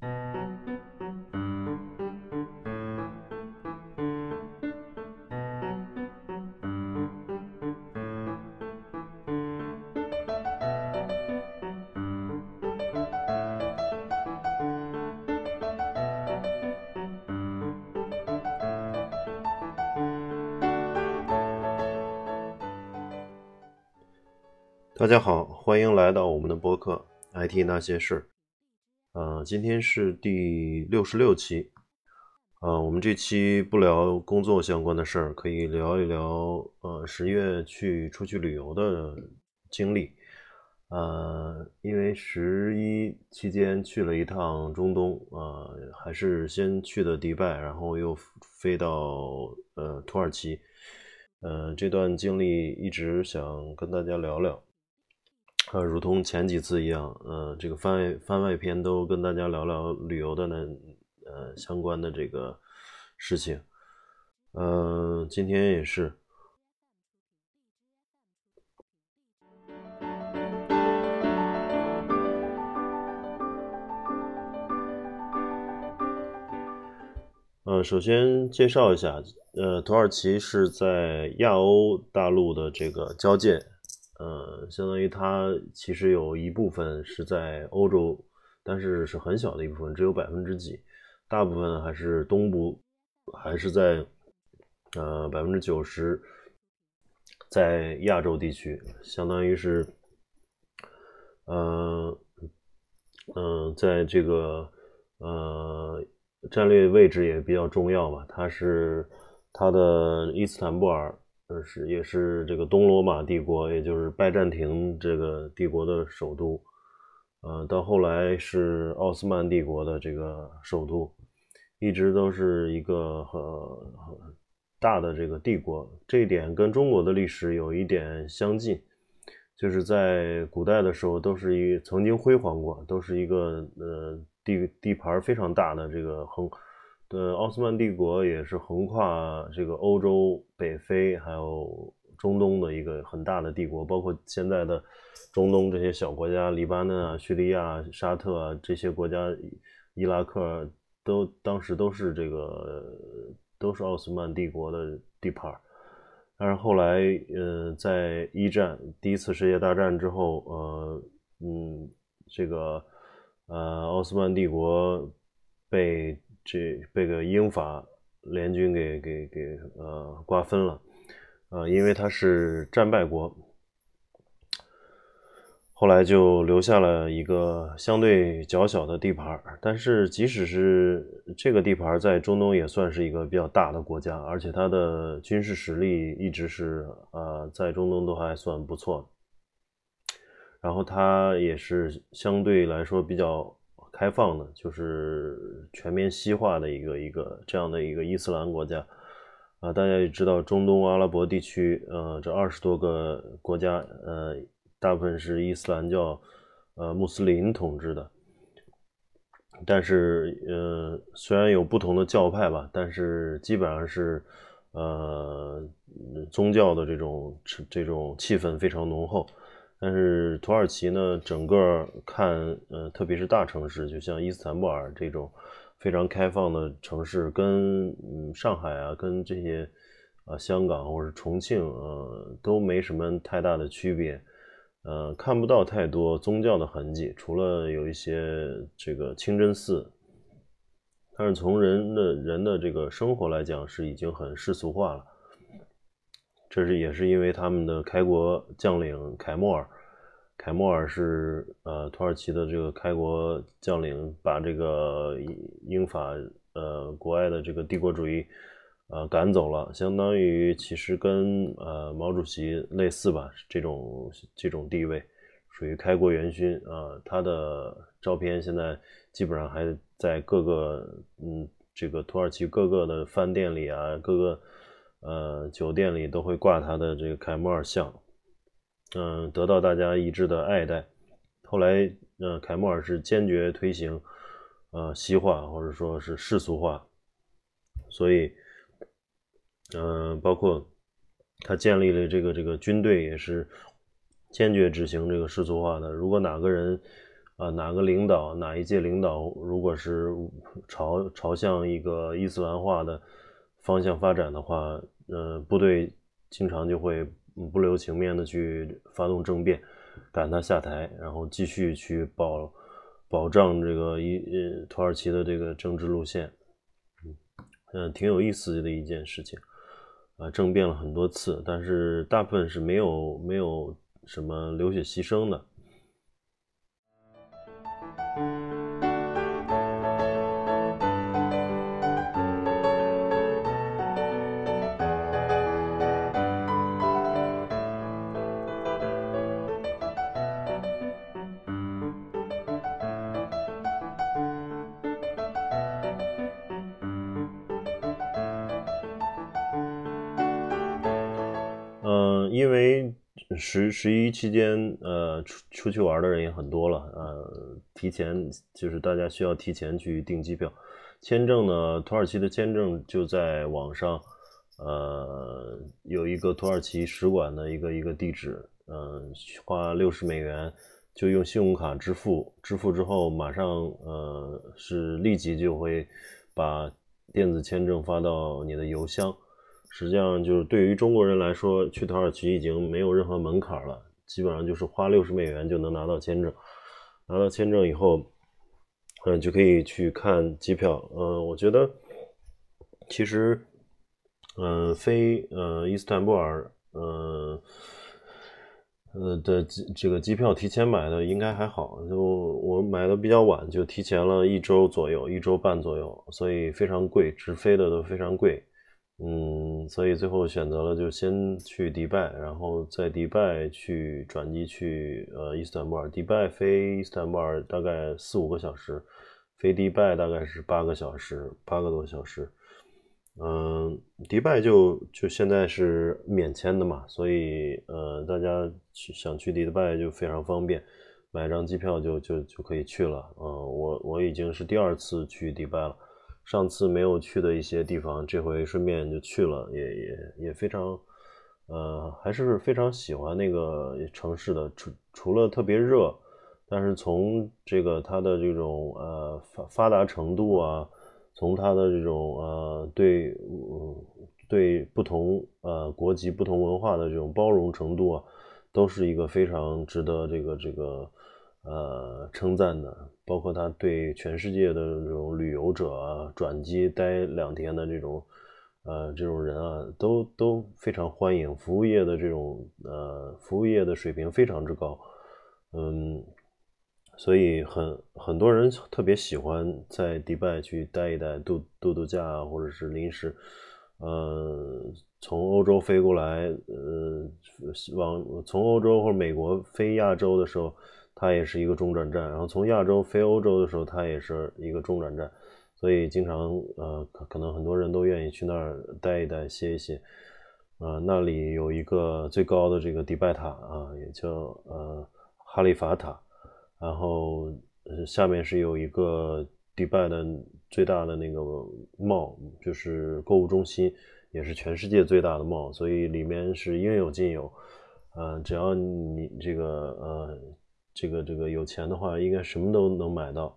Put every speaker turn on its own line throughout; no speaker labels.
大家好，欢迎来到我们的播客《IT 那些事》。今天是第六十六期。呃，我们这期不聊工作相关的事儿，可以聊一聊呃十月去出去旅游的经历。呃，因为十一期间去了一趟中东，呃，还是先去的迪拜，然后又飞到呃土耳其。呃，这段经历一直想跟大家聊聊。呃，如同前几次一样，呃，这个番外番外篇都跟大家聊聊旅游的呢，呃，相关的这个事情。嗯，今天也是。呃，首先介绍一下，呃，土耳其是在亚欧大陆的这个交界。呃，相当于它其实有一部分是在欧洲，但是是很小的一部分，只有百分之几，大部分还是东部，还是在呃百分之九十在亚洲地区，相当于是，呃，嗯，在这个呃战略位置也比较重要吧，它是它的伊斯坦布尔。呃，是也是这个东罗马帝国，也就是拜占庭这个帝国的首都，呃，到后来是奥斯曼帝国的这个首都，一直都是一个很很大的这个帝国。这一点跟中国的历史有一点相近，就是在古代的时候都是一曾经辉煌过，都是一个呃地地盘非常大的这个横。对，奥斯曼帝国也是横跨这个欧洲、北非还有中东的一个很大的帝国，包括现在的中东这些小国家，黎巴嫩啊、叙利亚、沙特啊这些国家，伊拉克都当时都是这个都是奥斯曼帝国的地盘但是后来，呃，在一战第一次世界大战之后，呃，嗯，这个呃奥斯曼帝国被。这被个英法联军给给给呃瓜分了，呃，因为他是战败国，后来就留下了一个相对较小的地盘但是即使是这个地盘在中东也算是一个比较大的国家，而且它的军事实力一直是呃在中东都还算不错。然后它也是相对来说比较。开放的，就是全面西化的一个一个这样的一个伊斯兰国家啊，大家也知道，中东阿拉伯地区，呃，这二十多个国家，呃，大部分是伊斯兰教，呃，穆斯林统治的。但是，呃，虽然有不同的教派吧，但是基本上是，呃，宗教的这种这种气氛非常浓厚。但是土耳其呢，整个看，呃，特别是大城市，就像伊斯坦布尔这种非常开放的城市，跟嗯上海啊，跟这些啊香港或者重庆，呃，都没什么太大的区别，呃，看不到太多宗教的痕迹，除了有一些这个清真寺，但是从人的人的这个生活来讲，是已经很世俗化了。这是也是因为他们的开国将领凯莫尔，凯莫尔是呃土耳其的这个开国将领，把这个英法呃国外的这个帝国主义呃赶走了，相当于其实跟呃毛主席类似吧，这种这种地位属于开国元勋啊。他的照片现在基本上还在各个嗯这个土耳其各个的饭店里啊，各个。呃，酒店里都会挂他的这个凯莫尔像，嗯，得到大家一致的爱戴。后来，呃，凯莫尔是坚决推行呃西化或者说是世俗化，所以，嗯，包括他建立了这个这个军队也是坚决执行这个世俗化的。如果哪个人啊，哪个领导哪一届领导，如果是朝朝向一个伊斯兰化的方向发展的话，呃，部队经常就会不留情面的去发动政变，赶他下台，然后继续去保保障这个一呃土耳其的这个政治路线，嗯，挺有意思的一件事情。啊，政变了很多次，但是大部分是没有没有什么流血牺牲的。十十一期间，呃，出出去玩的人也很多了，呃，提前就是大家需要提前去订机票，签证呢，土耳其的签证就在网上，呃，有一个土耳其使馆的一个一个地址，嗯，花六十美元就用信用卡支付，支付之后马上，呃，是立即就会把电子签证发到你的邮箱。实际上，就是对于中国人来说，去土耳其已经没有任何门槛了，基本上就是花六十美元就能拿到签证。拿到签证以后，嗯，就可以去看机票。嗯，我觉得其实，嗯，飞呃伊斯坦布尔，嗯，呃的机这个机票提前买的应该还好。就我买的比较晚，就提前了一周左右，一周半左右，所以非常贵，直飞的都非常贵。嗯，所以最后选择了就先去迪拜，然后在迪拜去转机去呃伊斯坦布尔。迪拜飞伊斯坦布尔大概四五个小时，飞迪拜大概是八个小时，八个多小时。嗯，迪拜就就现在是免签的嘛，所以呃大家去想去迪拜就非常方便，买张机票就就就可以去了。嗯，我我已经是第二次去迪拜了。上次没有去的一些地方，这回顺便就去了，也也也非常，呃，还是非常喜欢那个城市的。除除了特别热，但是从这个它的这种呃发发达程度啊，从它的这种呃对对不同呃国籍、不同文化的这种包容程度啊，都是一个非常值得这个这个。呃，称赞的，包括他对全世界的这种旅游者啊，转机待两天的这种，呃，这种人啊，都都非常欢迎。服务业的这种，呃，服务业的水平非常之高，嗯，所以很很多人特别喜欢在迪拜去待一待，度度度假，或者是临时，呃，从欧洲飞过来，呃，往从欧洲或者美国飞亚洲的时候。它也是一个中转站，然后从亚洲飞欧洲的时候，它也是一个中转站，所以经常呃，可可能很多人都愿意去那儿待一待、歇一歇。呃，那里有一个最高的这个迪拜塔啊，也叫呃哈利法塔，然后下面是有一个迪拜的最大的那个帽就是购物中心，也是全世界最大的帽所以里面是应有尽有。呃，只要你这个呃。这个这个有钱的话，应该什么都能买到，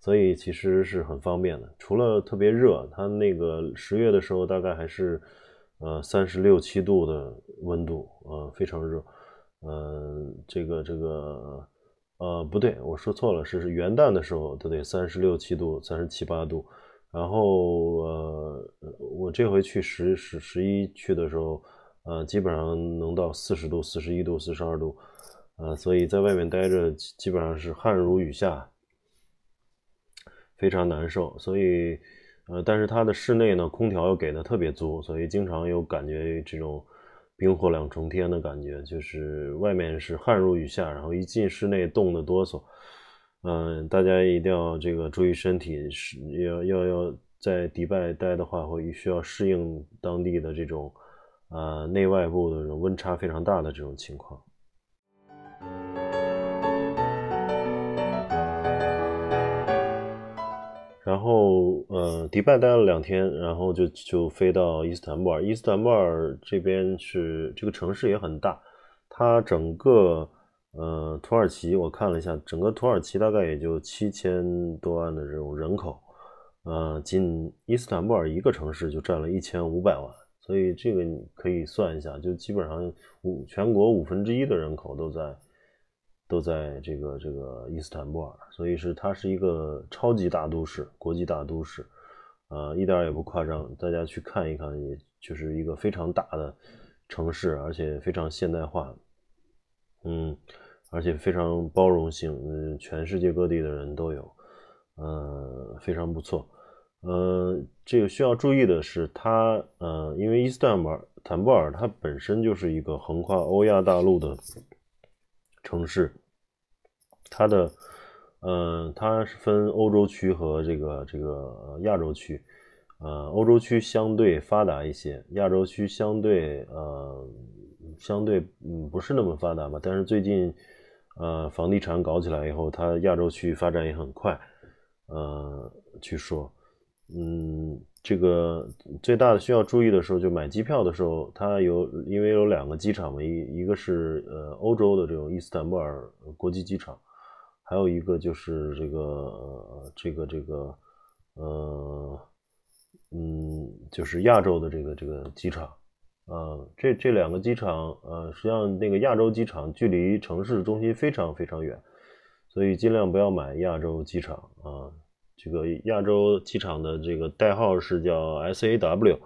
所以其实是很方便的。除了特别热，它那个十月的时候大概还是呃三十六七度的温度，呃非常热。嗯，这个这个呃不对，我说错了，是元旦的时候都得三十六七度，三十七八度。然后呃我这回去十十十一去的时候，呃基本上能到四十度、四十一度、四十二度。呃，所以在外面待着基本上是汗如雨下，非常难受。所以，呃，但是它的室内呢，空调又给的特别足，所以经常有感觉这种冰火两重天的感觉，就是外面是汗如雨下，然后一进室内冻得哆嗦。嗯，大家一定要这个注意身体，是要要要在迪拜待的话，会需要适应当地的这种呃内外部的温差非常大的这种情况。然后，呃，迪拜待了两天，然后就就飞到伊斯坦布尔。伊斯坦布尔这边是这个城市也很大，它整个呃，土耳其我看了一下，整个土耳其大概也就七千多万的这种人口，呃，仅伊斯坦布尔一个城市就占了一千五百万，所以这个你可以算一下，就基本上五全国五分之一的人口都在都在这个这个伊斯坦布尔，所以是它是一个超级大都市，国际大都市，呃，一点也不夸张，大家去看一看，也就是一个非常大的城市，而且非常现代化，嗯。而且非常包容性，嗯，全世界各地的人都有，呃，非常不错。呃，这个需要注意的是，它，呃，因为伊斯坦布尔，坦布尔它本身就是一个横跨欧亚大陆的城市，它的，呃，它是分欧洲区和这个这个亚洲区，呃，欧洲区相对发达一些，亚洲区相对，呃，相对，嗯，不是那么发达吧，但是最近。呃，房地产搞起来以后，它亚洲区发展也很快。呃，据说，嗯，这个最大的需要注意的时候，就买机票的时候，它有因为有两个机场嘛，一一个是呃欧洲的这种伊斯坦布尔国际机场，还有一个就是这个这个这个呃嗯，就是亚洲的这个这个机场。呃，这这两个机场，呃，实际上那个亚洲机场距离城市中心非常非常远，所以尽量不要买亚洲机场啊。这个亚洲机场的这个代号是叫 SAW，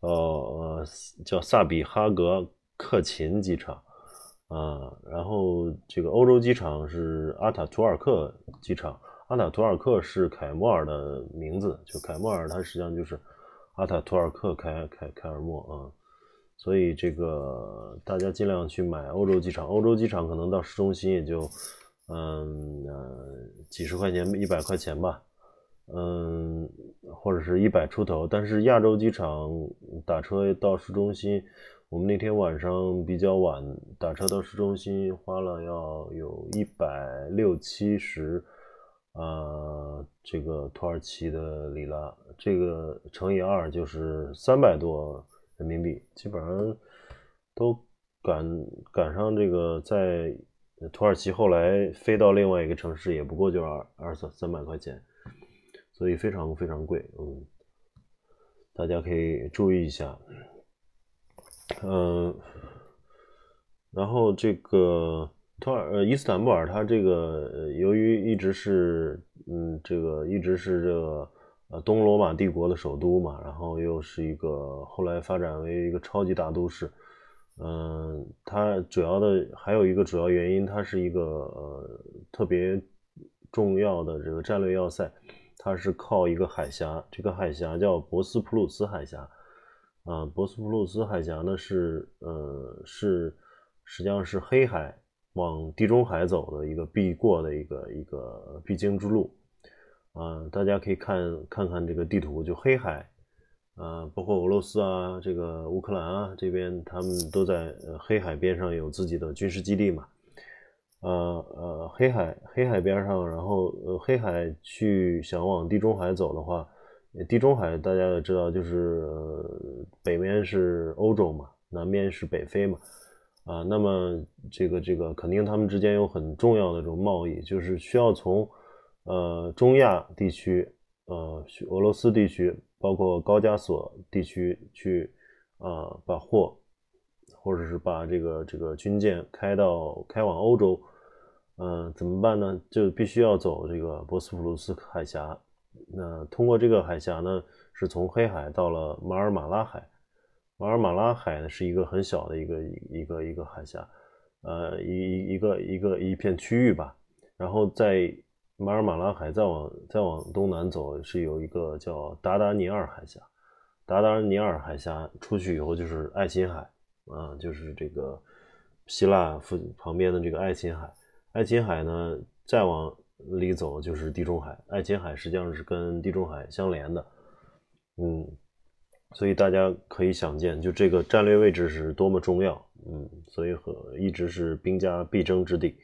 呃，叫萨比哈格克勤机场啊。然后这个欧洲机场是阿塔图尔克机场，阿塔图尔克是凯莫尔的名字，就凯莫尔，它实际上就是阿塔图尔克凯凯凯尔莫啊。所以这个大家尽量去买欧洲机场，欧洲机场可能到市中心也就，嗯呃几十块钱一百块钱吧，嗯或者是一百出头。但是亚洲机场打车到市中心，我们那天晚上比较晚打车到市中心花了要有一百六七十，啊这个土耳其的里拉，这个乘以二就是三百多。人民币基本上都赶赶上这个，在土耳其后来飞到另外一个城市，也不过就二二三三百块钱，所以非常非常贵。嗯，大家可以注意一下。嗯，然后这个土尔呃伊斯坦布尔，它这个由于一直是嗯这个一直是这个。呃，东罗马帝国的首都嘛，然后又是一个后来发展为一个超级大都市。嗯，它主要的还有一个主要原因，它是一个呃特别重要的这个战略要塞，它是靠一个海峡，这个海峡叫博斯普鲁斯海峡。啊，博斯普鲁斯海峡呢是呃是实际上是黑海往地中海走的一个必过的一个一个必经之路。啊，大家可以看看看这个地图，就黑海，啊，包括俄罗斯啊，这个乌克兰啊，这边他们都在黑海边上有自己的军事基地嘛，呃呃，黑海黑海边上，然后呃黑海去想往地中海走的话，地中海大家也知道，就是北面是欧洲嘛，南面是北非嘛，啊，那么这个这个肯定他们之间有很重要的这种贸易，就是需要从。呃，中亚地区，呃，俄罗斯地区，包括高加索地区，去啊，把货，或者是把这个这个军舰开到开往欧洲，嗯，怎么办呢？就必须要走这个博斯普鲁斯海峡。那通过这个海峡呢，是从黑海到了马尔马拉海。马尔马拉海呢，是一个很小的一个一个一个海峡，呃，一一个一个一片区域吧。然后在马尔马拉海再往再往东南走是有一个叫达达尼尔海峡，达达尼尔海峡出去以后就是爱琴海，啊，就是这个希腊附旁边的这个爱琴海。爱琴海呢再往里走就是地中海，爱琴海实际上是跟地中海相连的，嗯，所以大家可以想见，就这个战略位置是多么重要，嗯，所以和一直是兵家必争之地。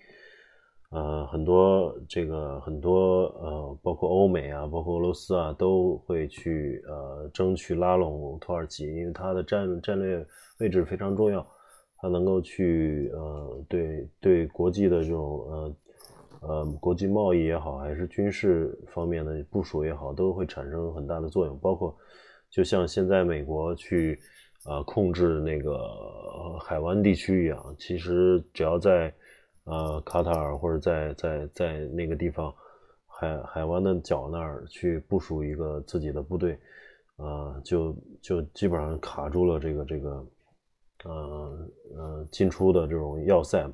呃，很多这个很多呃，包括欧美啊，包括俄罗斯啊，都会去呃争取拉拢土耳其，因为它的战战略位置非常重要。它能够去呃对对国际的这种呃呃国际贸易也好，还是军事方面的部署也好，都会产生很大的作用。包括就像现在美国去呃控制那个海湾地区一样，其实只要在呃卡塔尔或者在在在那个地方海海湾的角那儿去部署一个自己的部队，呃就就基本上卡住了这个这个。呃呃，进出的这种要塞。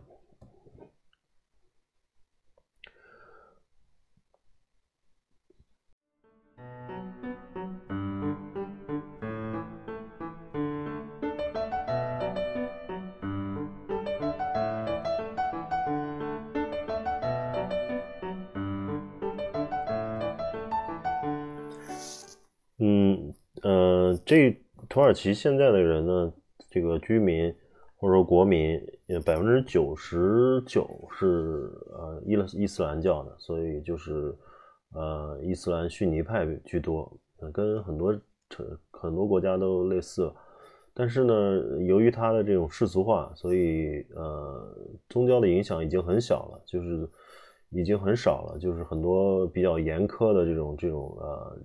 嗯呃，这土耳其现在的人呢？这个居民或者说国民，百分之九十九是呃伊伊斯兰教的，所以就是呃伊斯兰逊尼派居多，跟很多很多国家都类似。但是呢，由于它的这种世俗化，所以呃宗教的影响已经很小了，就是已经很少了，就是很多比较严苛的这种这种呃。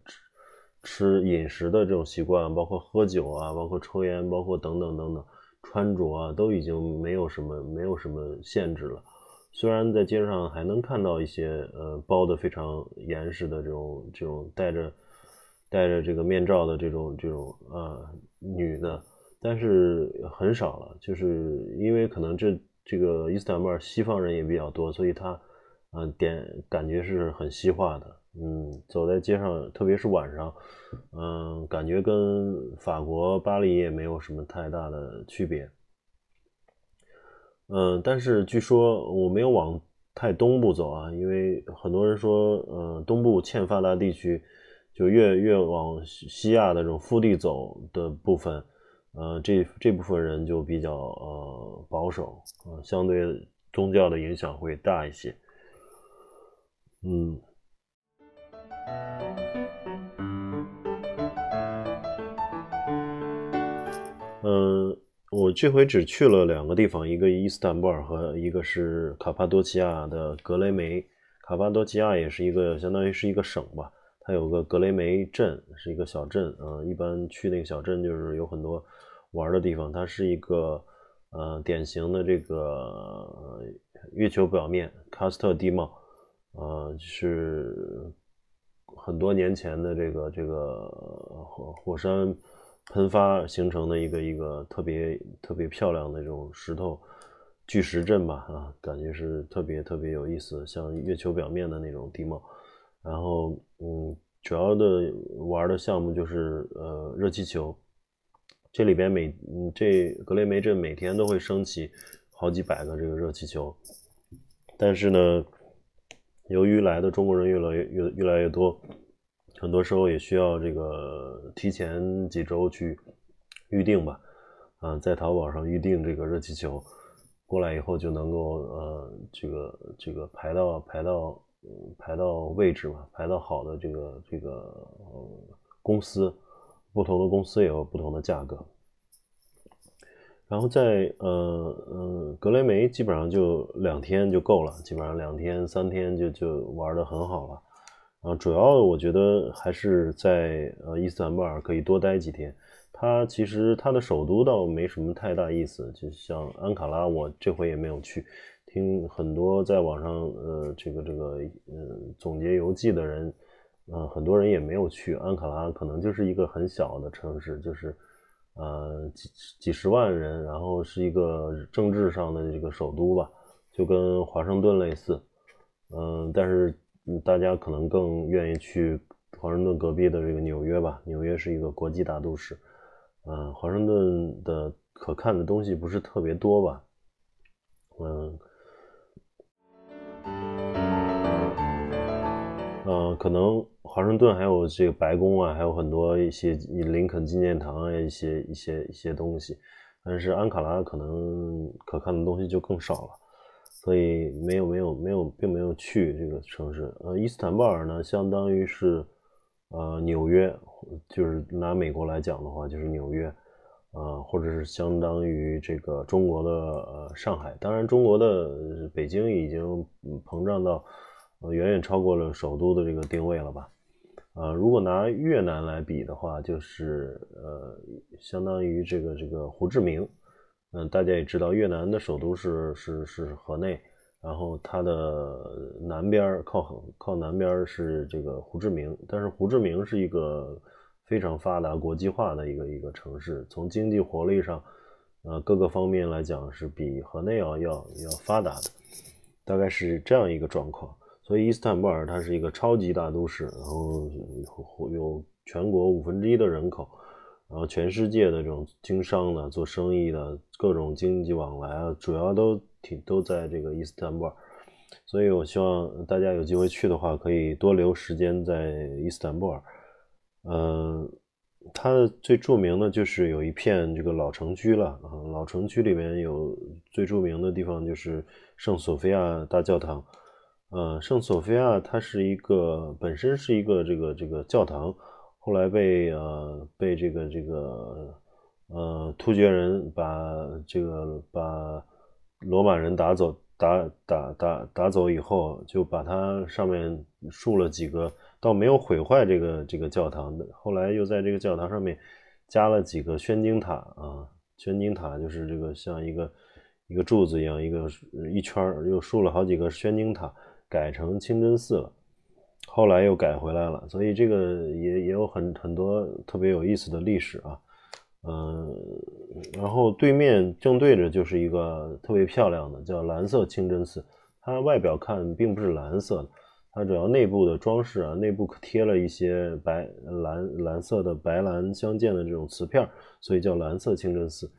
吃饮食的这种习惯，包括喝酒啊，包括抽烟，包括等等等等，穿着啊，都已经没有什么没有什么限制了。虽然在街上还能看到一些呃包的非常严实的这种这种戴着戴着这个面罩的这种这种呃女的，但是很少了。就是因为可能这这个伊斯坦布尔西方人也比较多，所以他嗯点感觉是很西化的。嗯，走在街上，特别是晚上，嗯，感觉跟法国巴黎也没有什么太大的区别。嗯，但是据说我没有往太东部走啊，因为很多人说，呃，东部欠发达地区，就越越往西亚的这种腹地走的部分，呃，这这部分人就比较呃保守，呃，相对宗教的影响会大一些。嗯。嗯，我这回只去了两个地方，一个伊斯坦布尔和一个是卡帕多奇亚的格雷梅。卡帕多奇亚也是一个相当于是一个省吧，它有个格雷梅镇，是一个小镇。嗯，一般去那个小镇就是有很多玩的地方。它是一个呃典型的这个月球表面喀斯特地貌，呃是。很多年前的这个这个火火山喷发形成的一个一个特别特别漂亮的这种石头巨石阵吧啊，感觉是特别特别有意思，像月球表面的那种地貌。然后嗯，主要的玩的项目就是呃热气球，这里边每嗯这格雷梅镇每天都会升起好几百个这个热气球，但是呢。由于来的中国人越来越越越来越多，很多时候也需要这个提前几周去预定吧，啊，在淘宝上预定这个热气球，过来以后就能够呃这个这个排到排到排到位置嘛，排到好的这个这个呃公司，不同的公司也有不同的价格。然后在呃呃格雷梅基本上就两天就够了，基本上两天三天就就玩的很好了。然后主要我觉得还是在呃伊斯坦布尔可以多待几天。它其实它的首都倒没什么太大意思，就像安卡拉，我这回也没有去。听很多在网上呃这个这个嗯总结游记的人，呃很多人也没有去安卡拉，可能就是一个很小的城市，就是。呃，几几十万人，然后是一个政治上的这个首都吧，就跟华盛顿类似。嗯，但是大家可能更愿意去华盛顿隔壁的这个纽约吧，纽约是一个国际大都市。嗯，华盛顿的可看的东西不是特别多吧？嗯。嗯，可能华盛顿还有这个白宫啊，还有很多一些林肯纪念堂啊，一些一些一些东西。但是安卡拉可能可看的东西就更少了，所以没有没有没有，并没有去这个城市。呃，伊斯坦布尔呢，相当于是呃纽约，就是拿美国来讲的话，就是纽约。啊，或者是相当于这个中国的呃上海。当然，中国的北京已经膨胀到呃远远超过了首都的这个定位了吧？啊，如果拿越南来比的话，就是呃，相当于这个这个胡志明。嗯，大家也知道，越南的首都是是是河内，然后它的南边靠靠南边是这个胡志明，但是胡志明是一个非常发达、国际化的一个一个城市，从经济活力上，呃，各个方面来讲是比河内要要要发达的，大概是这样一个状况。所以伊斯坦布尔它是一个超级大都市，然后有全国五分之一的人口。然后全世界的这种经商的、做生意的各种经济往来啊，主要都挺都在这个伊斯坦布尔，所以我希望大家有机会去的话，可以多留时间在伊斯坦布尔。嗯，它最著名的就是有一片这个老城区了啊，老城区里面有最著名的地方就是圣索菲亚大教堂。呃，圣索菲亚它是一个本身是一个这个这个教堂。后来被呃被这个这个呃突厥人把这个把罗马人打走打打打打走以后，就把它上面竖了几个，倒没有毁坏这个这个教堂的。后来又在这个教堂上面加了几个宣经塔啊，宣经塔就是这个像一个一个柱子一样，一个一圈又竖了好几个宣经塔，改成清真寺了。后来又改回来了，所以这个也也有很很多特别有意思的历史啊，嗯，然后对面正对着就是一个特别漂亮的叫蓝色清真寺，它外表看并不是蓝色的，它主要内部的装饰啊，内部贴了一些白蓝蓝色的白蓝相间的这种瓷片，所以叫蓝色清真寺，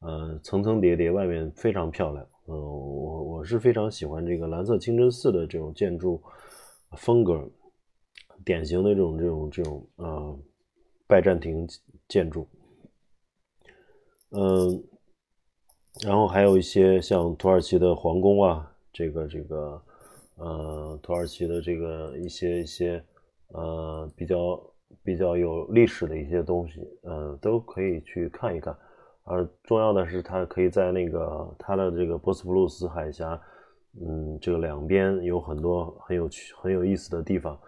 呃，层层叠叠，外面非常漂亮，嗯，我我是非常喜欢这个蓝色清真寺的这种建筑。风格典型的这种这种这种呃拜占庭建筑，嗯，然后还有一些像土耳其的皇宫啊，这个这个呃土耳其的这个一些一些呃比较比较有历史的一些东西，嗯，都可以去看一看。而重要的是，它可以在那个它的这个博斯普鲁斯海峡。嗯，这个两边有很多很有趣、很有意思的地方，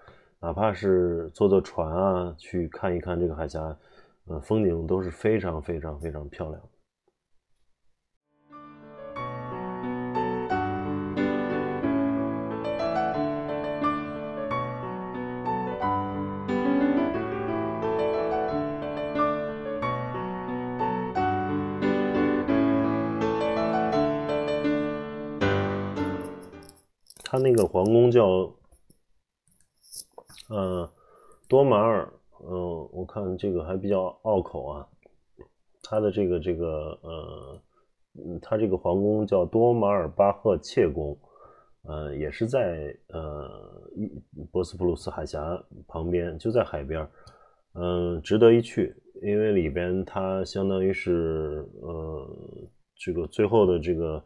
哪怕是坐坐船啊，去看一看这个海峡，呃，风景都是非常非常非常漂亮。皇宫叫，呃，多马尔，嗯，我看这个还比较拗口啊。他的这个这个呃，他这个皇宫叫多马尔巴赫切宫，呃，也是在呃博斯普鲁斯海峡旁边，就在海边，嗯，值得一去，因为里边它相当于是呃这个最后的这个。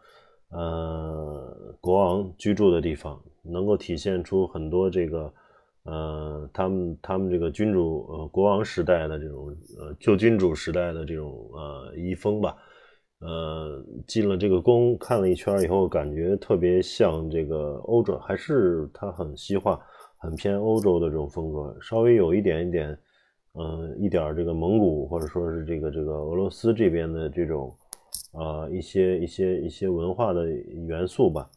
呃，国王居住的地方能够体现出很多这个，呃，他们他们这个君主呃国王时代的这种呃旧君主时代的这种呃遗风吧。呃，进了这个宫看了一圈以后，感觉特别像这个欧洲，还是它很西化，很偏欧洲的这种风格，稍微有一点一点，嗯，一点这个蒙古或者说是这个这个俄罗斯这边的这种。啊，一些一些一些文化的元素吧，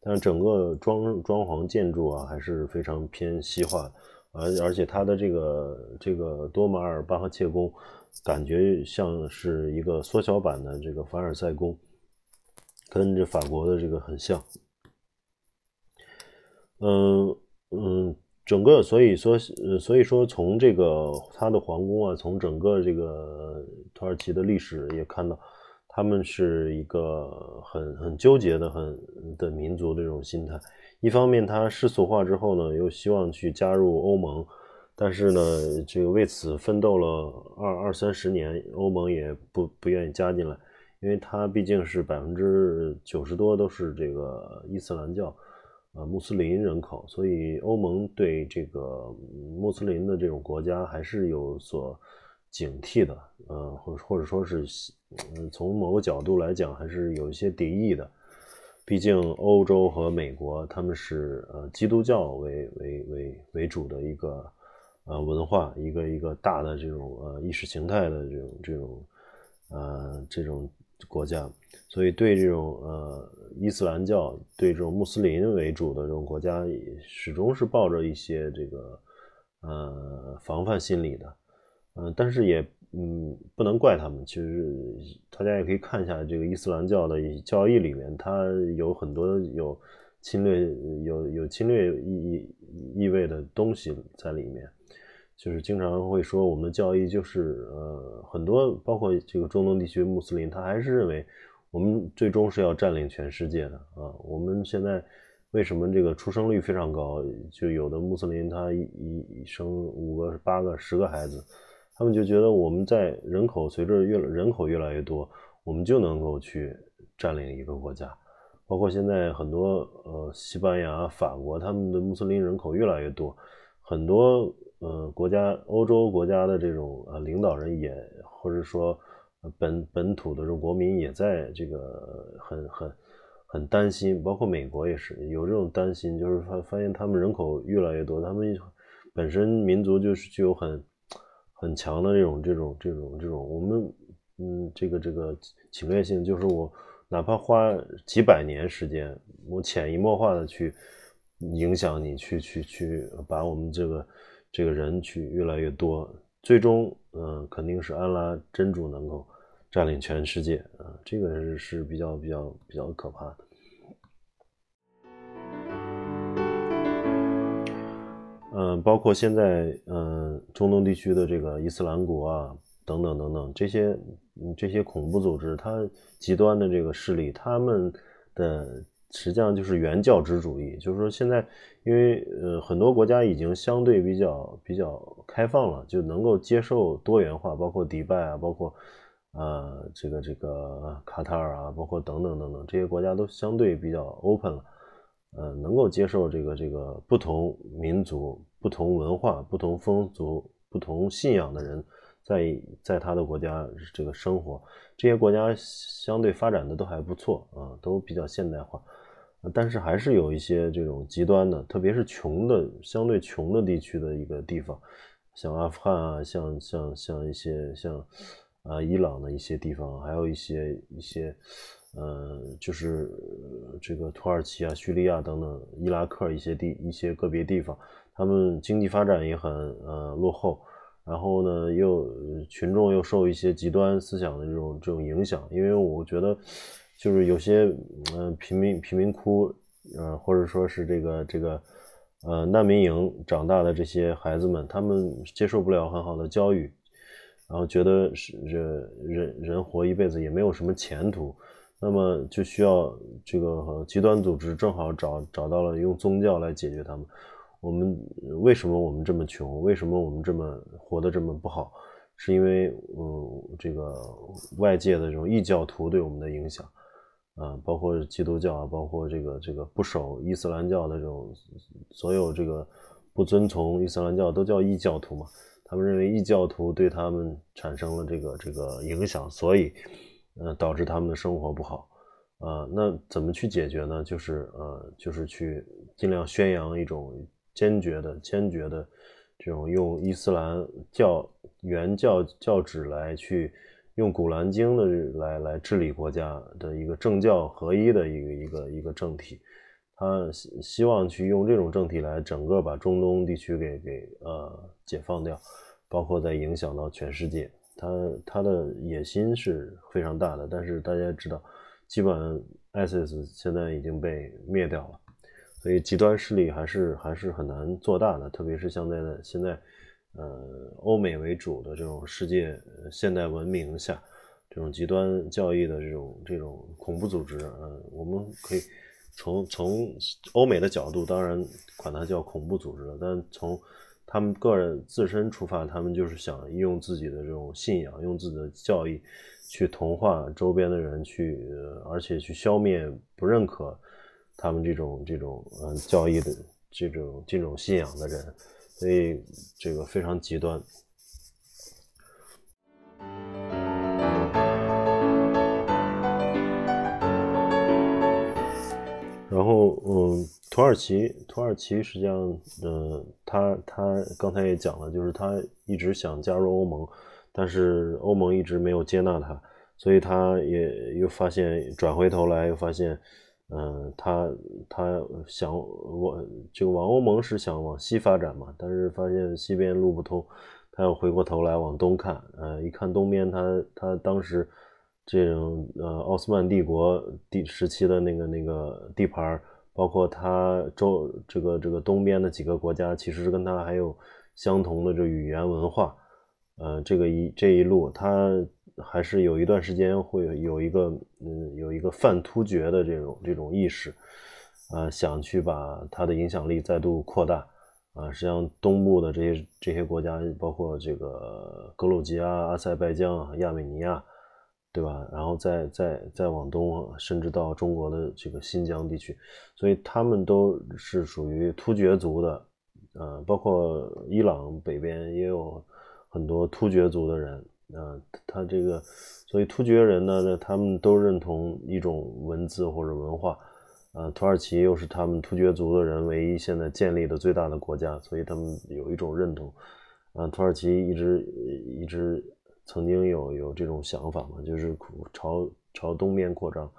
但是整个装装潢建筑啊还是非常偏西化，而而且它的这个这个多马尔巴赫切宫，感觉像是一个缩小版的这个凡尔赛宫，跟这法国的这个很像。嗯嗯，整个所以说所以说从这个它的皇宫啊，从整个这个土耳其的历史也看到。他们是一个很很纠结的很的民族的这种心态。一方面，他世俗化之后呢，又希望去加入欧盟，但是呢，这个为此奋斗了二二三十年，欧盟也不不愿意加进来，因为它毕竟是百分之九十多都是这个伊斯兰教，呃，穆斯林人口，所以欧盟对这个穆斯林的这种国家还是有所警惕的，呃，或或者说是，嗯，从某个角度来讲，还是有一些敌意的。毕竟欧洲和美国他们是呃基督教为为为为主的一个呃文化，一个一个大的这种呃意识形态的这种这种呃这种国家，所以对这种呃伊斯兰教对这种穆斯林为主的这种国家，始终是抱着一些这个呃防范心理的。嗯，但是也嗯不能怪他们。其实大家也可以看一下这个伊斯兰教的教义里面，它有很多有侵略、有有侵略意意意味的东西在里面。就是经常会说我们的教义就是呃很多，包括这个中东地区穆斯林，他还是认为我们最终是要占领全世界的啊。我们现在为什么这个出生率非常高？就有的穆斯林他一一生五个、八个、十个孩子。他们就觉得我们在人口随着越人口越来越多，我们就能够去占领一个国家。包括现在很多呃西班牙、法国，他们的穆斯林人口越来越多，很多呃国家欧洲国家的这种呃领导人也或者说本本土的这种国民也在这个很很很担心，包括美国也是有这种担心，就是发发现他们人口越来越多，他们本身民族就是具有很。很强的这种这种这种这种，我们嗯，这个这个侵略性，就是我哪怕花几百年时间，我潜移默化的去影响你，去去去把我们这个这个人去越来越多，最终嗯，肯定是安拉真主能够占领全世界啊，这个是是比较比较比较可怕的。嗯，包括现在，嗯，中东地区的这个伊斯兰国啊，等等等等，这些，这些恐怖组织，它极端的这个势力，他们的实际上就是原教旨主义，就是说现在，因为呃很多国家已经相对比较比较开放了，就能够接受多元化，包括迪拜啊，包括呃这个这个卡塔尔啊，包括等等等等，这些国家都相对比较 open 了。呃，能够接受这个这个不同民族、不同文化、不同风俗、不同信仰的人，在在他的国家这个生活，这些国家相对发展的都还不错啊，都比较现代化，但是还是有一些这种极端的，特别是穷的、相对穷的地区的一个地方，像阿富汗啊，像像像一些像啊伊朗的一些地方，还有一些一些。呃，就是这个土耳其啊、叙利亚等等、伊拉克一些地、一些个别地方，他们经济发展也很呃落后，然后呢，又群众又受一些极端思想的这种这种影响。因为我觉得，就是有些嗯贫民贫民窟，呃，或者说是这个这个呃难民营长大的这些孩子们，他们接受不了很好的教育，然后觉得是人人人活一辈子也没有什么前途。那么就需要这个极端组织正好找找到了用宗教来解决他们。我们为什么我们这么穷？为什么我们这么活得这么不好？是因为嗯，这个外界的这种异教徒对我们的影响啊，包括基督教啊，包括这个这个不守伊斯兰教的这种所有这个不遵从伊斯兰教都叫异教徒嘛。他们认为异教徒对他们产生了这个这个影响，所以。呃，导致他们的生活不好，啊，那怎么去解决呢？就是呃，就是去尽量宣扬一种坚决的、坚决的这种用伊斯兰教原教教旨来去用古兰经的来来治理国家的一个政教合一的一个一个一个政体，他希希望去用这种政体来整个把中东地区给给呃解放掉，包括在影响到全世界。他他的野心是非常大的，但是大家知道，基本上 ISIS 现在已经被灭掉了，所以极端势力还是还是很难做大的，特别是像在的现在，呃，欧美为主的这种世界现代文明下，这种极端教义的这种这种恐怖组织，嗯，我们可以从从欧美的角度，当然管它叫恐怖组织了，但从他们个人自身出发，他们就是想用自己的这种信仰，用自己的教义，去同化周边的人，去而且去消灭不认可他们这种这种嗯教义的这种这种信仰的人，所以这个非常极端。然后，嗯，土耳其，土耳其实际上，嗯，他他刚才也讲了，就是他一直想加入欧盟，但是欧盟一直没有接纳他，所以他也又发现转回头来又发现，嗯，他他想往这个往欧盟是想往西发展嘛，但是发现西边路不通，他又回过头来往东看，呃，一看东边，他他当时。这种呃，奥斯曼帝国地时期的那个那个地盘，包括它周这个这个东边的几个国家，其实是跟它还有相同的这语言文化。呃，这个一这一路，它还是有一段时间会有一个嗯，有一个泛突厥的这种这种意识，呃，想去把它的影响力再度扩大。啊，实际上东部的这些这些国家，包括这个格鲁吉亚、阿塞拜疆、亚美尼亚。对吧？然后再再再往东，甚至到中国的这个新疆地区，所以他们都是属于突厥族的，呃，包括伊朗北边也有很多突厥族的人，啊，他这个，所以突厥人呢，他们都认同一种文字或者文化，啊，土耳其又是他们突厥族的人唯一现在建立的最大的国家，所以他们有一种认同，啊，土耳其一直一直。曾经有有这种想法嘛，就是朝朝东边扩张，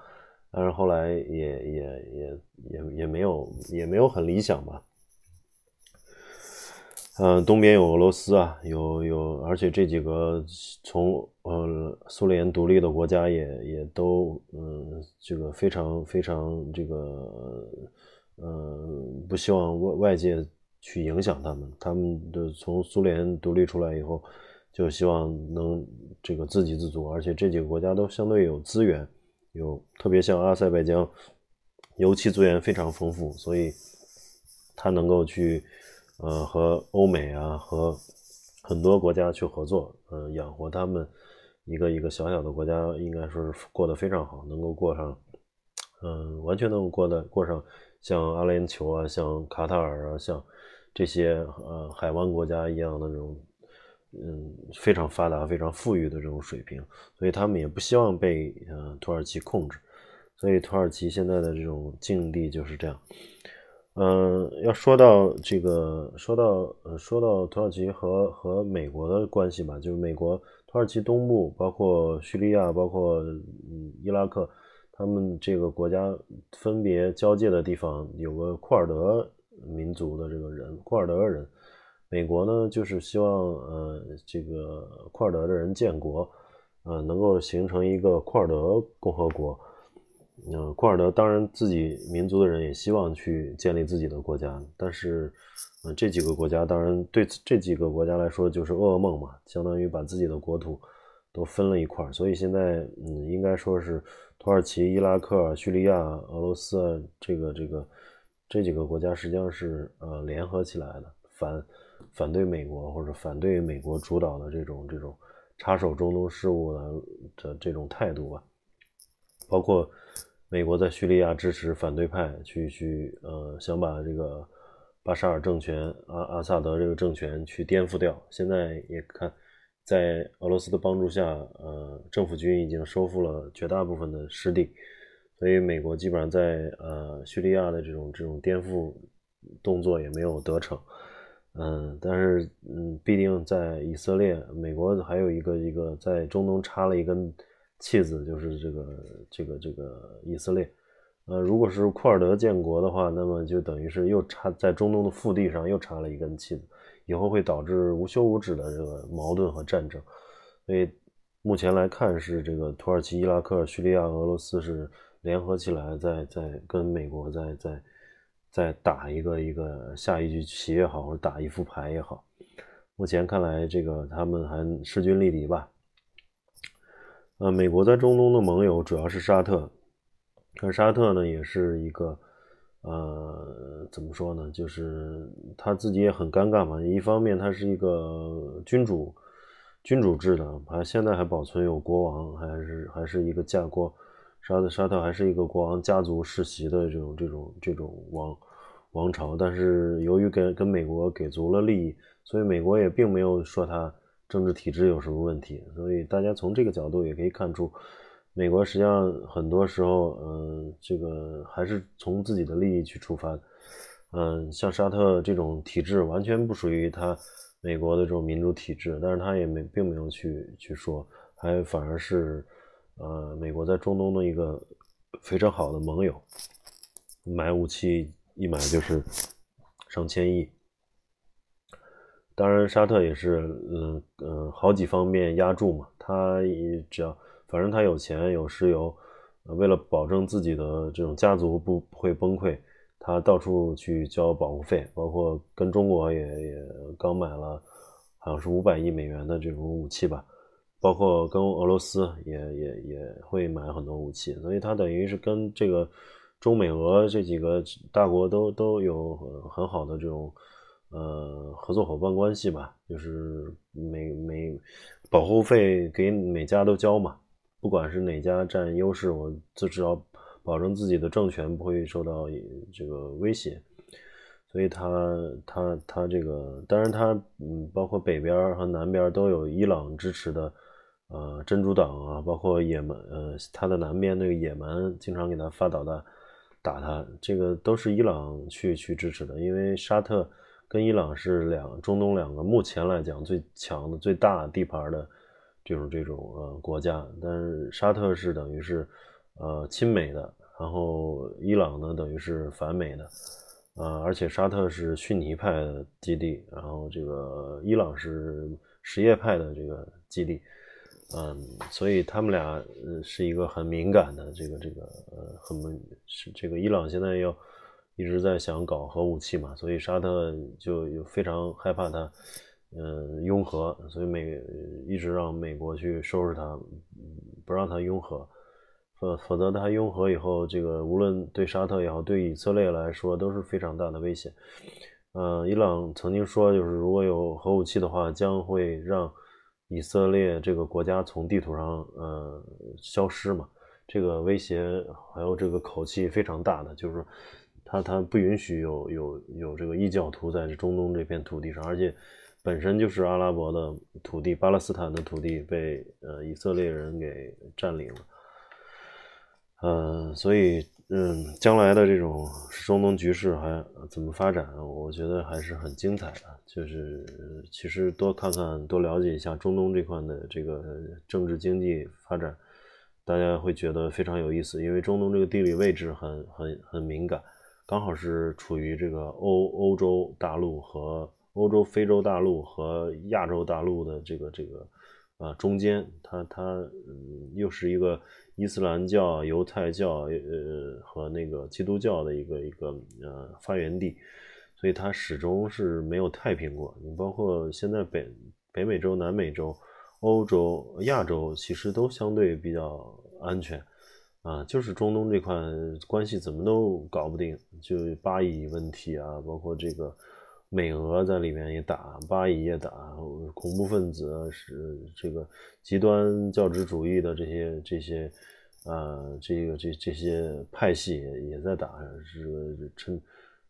但是后来也也也也也没有也没有很理想吧。嗯，东边有俄罗斯啊，有有，而且这几个从呃苏联独立的国家也也都嗯这个非常非常这个呃不希望外外界去影响他们，他们的从苏联独立出来以后。就希望能这个自给自足，而且这几个国家都相对有资源，有特别像阿塞拜疆，油气资源非常丰富，所以它能够去呃和欧美啊和很多国家去合作，呃养活他们一个一个小小的国家，应该说是过得非常好，能够过上嗯完全能够过得过上像阿联酋啊、像卡塔尔啊、像这些呃海湾国家一样的这种。嗯，非常发达、非常富裕的这种水平，所以他们也不希望被呃土耳其控制，所以土耳其现在的这种境地就是这样。嗯，要说到这个，说到呃，说到土耳其和和美国的关系吧，就是美国土耳其东部，包括叙利亚，包括嗯伊拉克，他们这个国家分别交界的地方有个库尔德民族的这个人，库尔德人。美国呢，就是希望呃，这个库尔德的人建国，呃，能够形成一个库尔德共和国。嗯，库尔德当然自己民族的人也希望去建立自己的国家，但是，嗯，这几个国家当然对这几个国家来说就是噩梦嘛，相当于把自己的国土都分了一块儿。所以现在，嗯，应该说是土耳其、伊拉克、叙利亚、俄罗斯这个这个这几个国家实际上是呃联合起来的反。反对美国或者反对美国主导的这种这种插手中东事务的的这种态度吧，包括美国在叙利亚支持反对派去去呃想把这个巴沙尔政权阿阿萨德这个政权去颠覆掉。现在也看在俄罗斯的帮助下，呃，政府军已经收复了绝大部分的失地，所以美国基本上在呃叙利亚的这种这种颠覆动作也没有得逞。嗯，但是嗯，必定在以色列、美国还有一个一个在中东插了一根楔子，就是这个这个这个以色列。呃，如果是库尔德建国的话，那么就等于是又插在中东的腹地上又插了一根楔子，以后会导致无休无止的这个矛盾和战争。所以目前来看，是这个土耳其、伊拉克、叙利亚、俄罗斯是联合起来在在跟美国在在。再打一个一个下一局棋也好，或者打一副牌也好，目前看来，这个他们还势均力敌吧。呃，美国在中东的盟友主要是沙特，可沙特呢也是一个，呃，怎么说呢？就是他自己也很尴尬嘛。一方面，他是一个君主君主制的，还现在还保存有国王，还是还是一个架国。沙特沙特还是一个国王家族世袭的这种这种这种王王朝，但是由于跟跟美国给足了利益，所以美国也并没有说他政治体制有什么问题。所以大家从这个角度也可以看出，美国实际上很多时候，嗯，这个还是从自己的利益去出发，嗯，像沙特这种体制完全不属于他美国的这种民主体制，但是他也没并没有去去说，还反而是，呃，美国在中东的一个非常好的盟友，买武器一买就是上千亿。当然，沙特也是，嗯嗯，好几方面压注嘛。他只要反正他有钱有石油，为了保证自己的这种家族不会崩溃，他到处去交保护费，包括跟中国也也刚买了，好像是五百亿美元的这种武器吧，包括跟俄罗斯也也也会买很多武器，所以他等于是跟这个中美俄这几个大国都都有很好的这种。呃，合作伙伴关系吧，就是每每保护费给每家都交嘛，不管是哪家占优势，我就只要保证自己的政权不会受到这个威胁，所以他他他这个，当然他嗯，包括北边和南边都有伊朗支持的，呃，真主党啊，包括也门，呃，他的南边那个也门经常给他发导弹打他，这个都是伊朗去去支持的，因为沙特。跟伊朗是两中东两个目前来讲最强的、最大地盘的这种这种呃国家，但是沙特是等于是呃亲美的，然后伊朗呢等于是反美的，呃，而且沙特是逊尼派的基地，然后这个伊朗是什叶派的这个基地，嗯，所以他们俩是一个很敏感的这个这个呃很是这个伊朗现在要。一直在想搞核武器嘛，所以沙特就有非常害怕它，嗯，拥核，所以美一直让美国去收拾它，不让它拥核，否否则它拥核以后，这个无论对沙特也好，对以色列来说都是非常大的威胁。呃，伊朗曾经说，就是如果有核武器的话，将会让以色列这个国家从地图上呃消失嘛，这个威胁还有这个口气非常大的，就是。他他不允许有有有这个异教徒在这中东这片土地上，而且本身就是阿拉伯的土地，巴勒斯坦的土地被呃以色列人给占领了，嗯，所以嗯，将来的这种中东局势还怎么发展，我觉得还是很精彩的。就是其实多看看多了解一下中东这块的这个政治经济发展，大家会觉得非常有意思，因为中东这个地理位置很很很敏感。刚好是处于这个欧欧洲大陆和欧洲非洲大陆和亚洲大陆的这个这个啊中间，它它嗯又是一个伊斯兰教、犹太教呃和那个基督教的一个一个呃发源地，所以它始终是没有太平过。你包括现在北北美洲、南美洲、欧洲、亚洲，其实都相对比较安全。啊，就是中东这块关系怎么都搞不定，就巴以问题啊，包括这个美俄在里面也打，巴以也打，恐怖分子是这个极端教旨主义的这些这些，呃，这个这这些派系也在打，是趁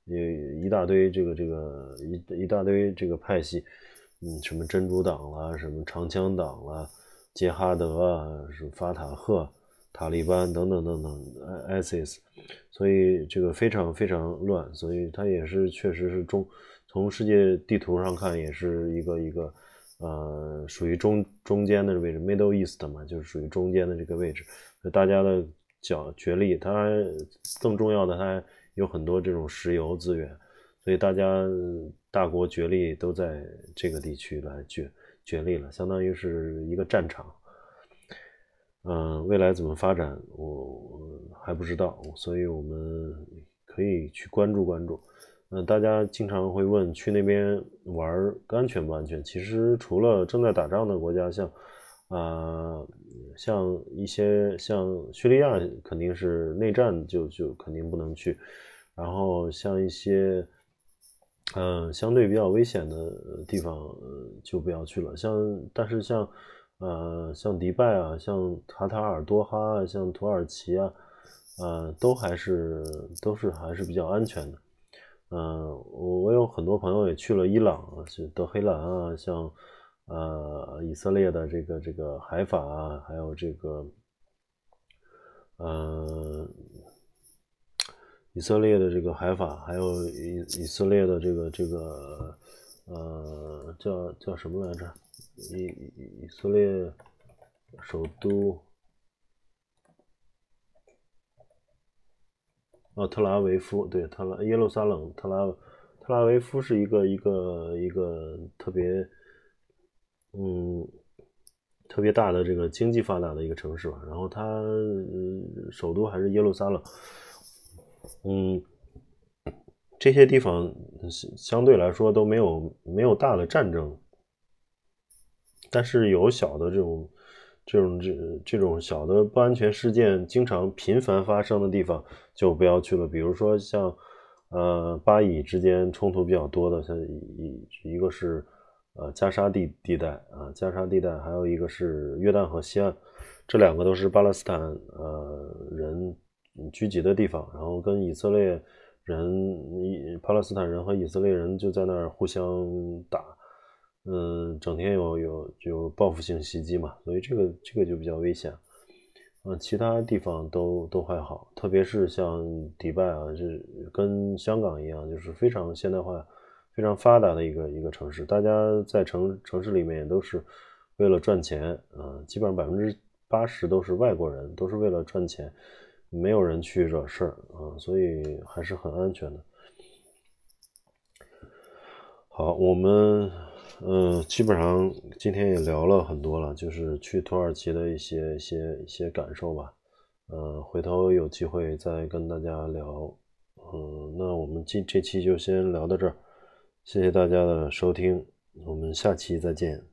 一一大堆这个这个一一大堆这个派系，嗯，什么真主党啦，什么长枪党啦，杰哈德啊，什么法塔赫。塔利班等等等等，ISIS，所以这个非常非常乱，所以它也是确实是中，从世界地图上看也是一个一个，呃，属于中中间的位置，Middle East 嘛，就是属于中间的这个位置，大家的角角力，它更重要的，它有很多这种石油资源，所以大家大国角力都在这个地区来角角力了，相当于是一个战场。嗯，未来怎么发展，我还不知道，所以我们可以去关注关注。嗯，大家经常会问去那边玩安全不安全？其实除了正在打仗的国家，像啊，像一些像叙利亚，肯定是内战，就就肯定不能去。然后像一些嗯相对比较危险的地方，就不要去了。像但是像。呃，像迪拜啊，像卡塔尔多哈啊，像土耳其啊，呃，都还是都是还是比较安全的。嗯，我我有很多朋友也去了伊朗啊，去德黑兰啊，像呃以色列的这个这个海法啊，还有这个呃，以色列的这个海法，还有以以色列的这个这个呃叫叫什么来着？以以色列首都啊特拉维夫，对特拉耶路撒冷特拉特拉维夫是一个一个一个特别嗯。特别大的这个经济发达的一个城市吧，然后它首都还是耶路撒冷，嗯，这些地方相对来说都没有没有大的战争，但是有小的这种这种这这种小的不安全事件经常频繁发生的地方就不要去了，比如说像呃巴以之间冲突比较多的，像一一个是。呃，加沙地地带啊，加沙地带，还有一个是约旦河西岸，这两个都是巴勒斯坦呃人聚集的地方。然后跟以色列人，巴勒斯坦人和以色列人就在那儿互相打，嗯，整天有有有报复性袭击嘛，所以这个这个就比较危险。嗯，其他地方都都还好，特别是像迪拜啊，就是跟香港一样，就是非常现代化。非常发达的一个一个城市，大家在城城市里面也都是为了赚钱啊，基本上百分之八十都是外国人，都是为了赚钱，没有人去惹事儿啊，所以还是很安全的。好，我们嗯，基本上今天也聊了很多了，就是去土耳其的一些一些一些感受吧。嗯，回头有机会再跟大家聊。嗯，那我们今这期就先聊到这儿。谢谢大家的收听，我们下期再见。